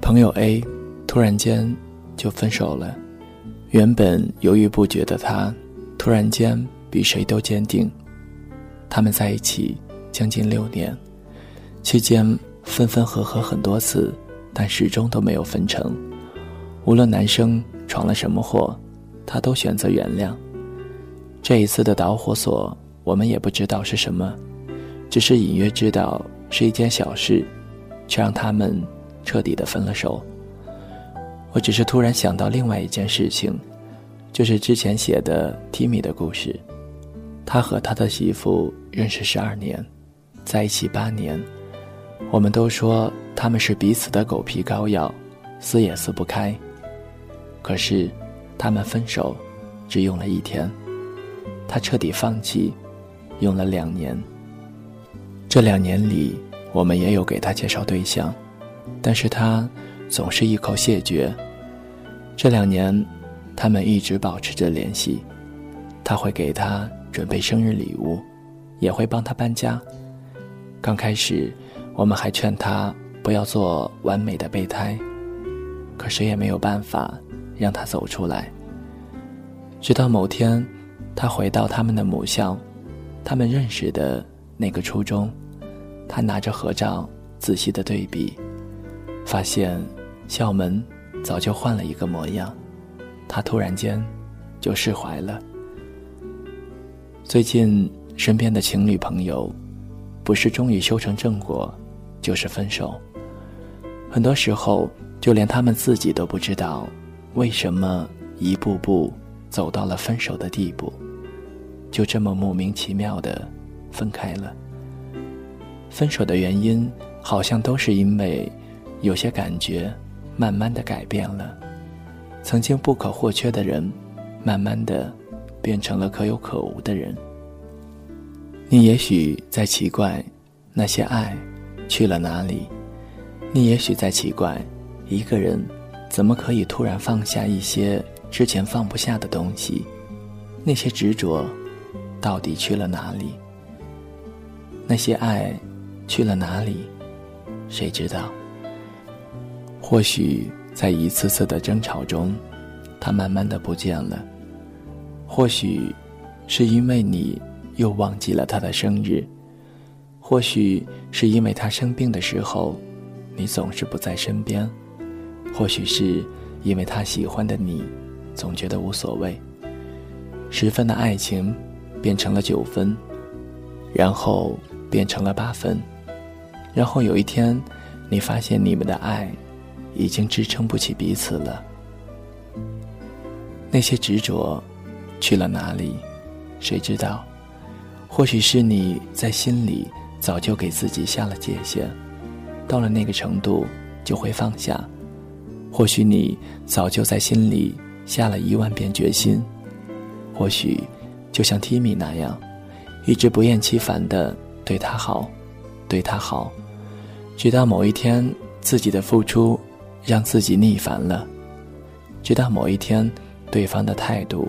朋友 A 突然间就分手了。原本犹豫不决的他，突然间比谁都坚定。他们在一起将近六年，期间分分合合很多次，但始终都没有分成。无论男生闯了什么祸，他都选择原谅。这一次的导火索，我们也不知道是什么，只是隐约知道是一件小事，却让他们。彻底的分了手。我只是突然想到另外一件事情，就是之前写的 Timmy 的故事。他和他的媳妇认识十二年，在一起八年。我们都说他们是彼此的狗皮膏药，撕也撕不开。可是，他们分手只用了一天，他彻底放弃，用了两年。这两年里，我们也有给他介绍对象。但是他总是一口谢绝。这两年，他们一直保持着联系。他会给他准备生日礼物，也会帮他搬家。刚开始，我们还劝他不要做完美的备胎，可谁也没有办法让他走出来。直到某天，他回到他们的母校，他们认识的那个初中，他拿着合照仔细的对比。发现校门早就换了一个模样，他突然间就释怀了。最近身边的情侣朋友，不是终于修成正果，就是分手。很多时候，就连他们自己都不知道，为什么一步步走到了分手的地步，就这么莫名其妙的分开了。分手的原因，好像都是因为。有些感觉，慢慢的改变了。曾经不可或缺的人，慢慢的变成了可有可无的人。你也许在奇怪，那些爱去了哪里？你也许在奇怪，一个人怎么可以突然放下一些之前放不下的东西？那些执着到底去了哪里？那些爱去了哪里？谁知道？或许在一次次的争吵中，他慢慢的不见了。或许是因为你又忘记了他的生日，或许是因为他生病的时候，你总是不在身边，或许是因为他喜欢的你，总觉得无所谓。十分的爱情变成了九分，然后变成了八分，然后有一天，你发现你们的爱。已经支撑不起彼此了。那些执着去了哪里？谁知道？或许是你在心里早就给自己下了界限，到了那个程度就会放下。或许你早就在心里下了一万遍决心。或许就像 Timmy 那样，一直不厌其烦的对他好，对他好，直到某一天自己的付出。让自己腻烦了，直到某一天，对方的态度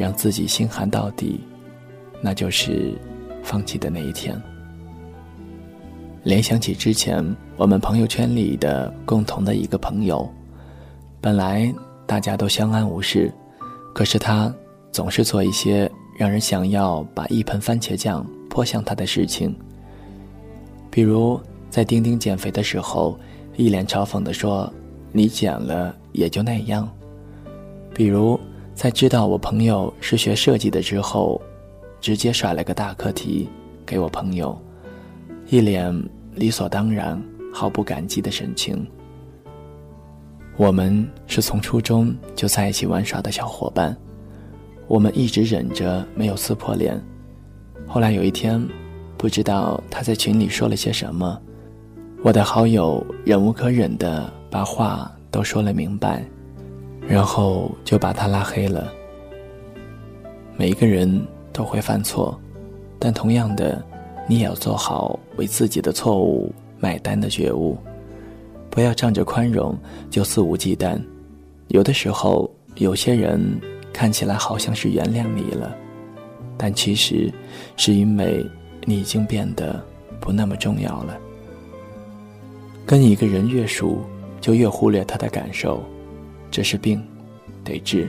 让自己心寒到底，那就是放弃的那一天。联想起之前我们朋友圈里的共同的一个朋友，本来大家都相安无事，可是他总是做一些让人想要把一盆番茄酱泼向他的事情，比如在丁丁减肥的时候，一脸嘲讽地说。你减了也就那样。比如，在知道我朋友是学设计的之后，直接甩了个大课题给我朋友，一脸理所当然、毫不感激的神情。我们是从初中就在一起玩耍的小伙伴，我们一直忍着没有撕破脸。后来有一天，不知道他在群里说了些什么，我的好友忍无可忍的。把话都说了明白，然后就把他拉黑了。每一个人都会犯错，但同样的，你也要做好为自己的错误买单的觉悟，不要仗着宽容就肆无忌惮。有的时候，有些人看起来好像是原谅你了，但其实是因为你已经变得不那么重要了。跟一个人越熟，就越忽略他的感受，这是病，得治，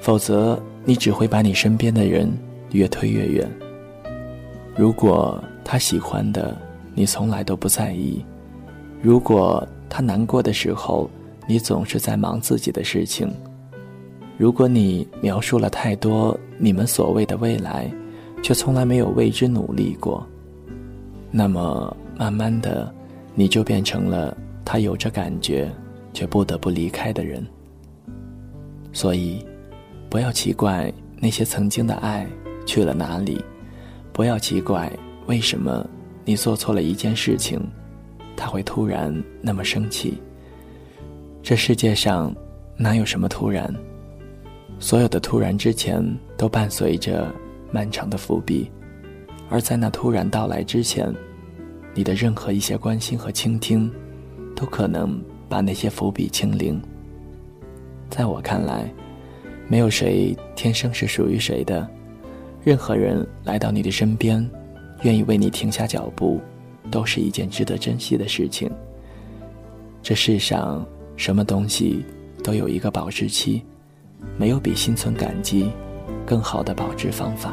否则你只会把你身边的人越推越远。如果他喜欢的，你从来都不在意；如果他难过的时候，你总是在忙自己的事情；如果你描述了太多你们所谓的未来，却从来没有为之努力过，那么慢慢的，你就变成了他有着感觉却不得不离开的人。所以，不要奇怪那些曾经的爱去了哪里。不要奇怪，为什么你做错了一件事情，他会突然那么生气。这世界上哪有什么突然？所有的突然之前都伴随着漫长的伏笔，而在那突然到来之前，你的任何一些关心和倾听，都可能把那些伏笔清零。在我看来，没有谁天生是属于谁的。任何人来到你的身边，愿意为你停下脚步，都是一件值得珍惜的事情。这世上什么东西都有一个保质期，没有比心存感激更好的保质方法。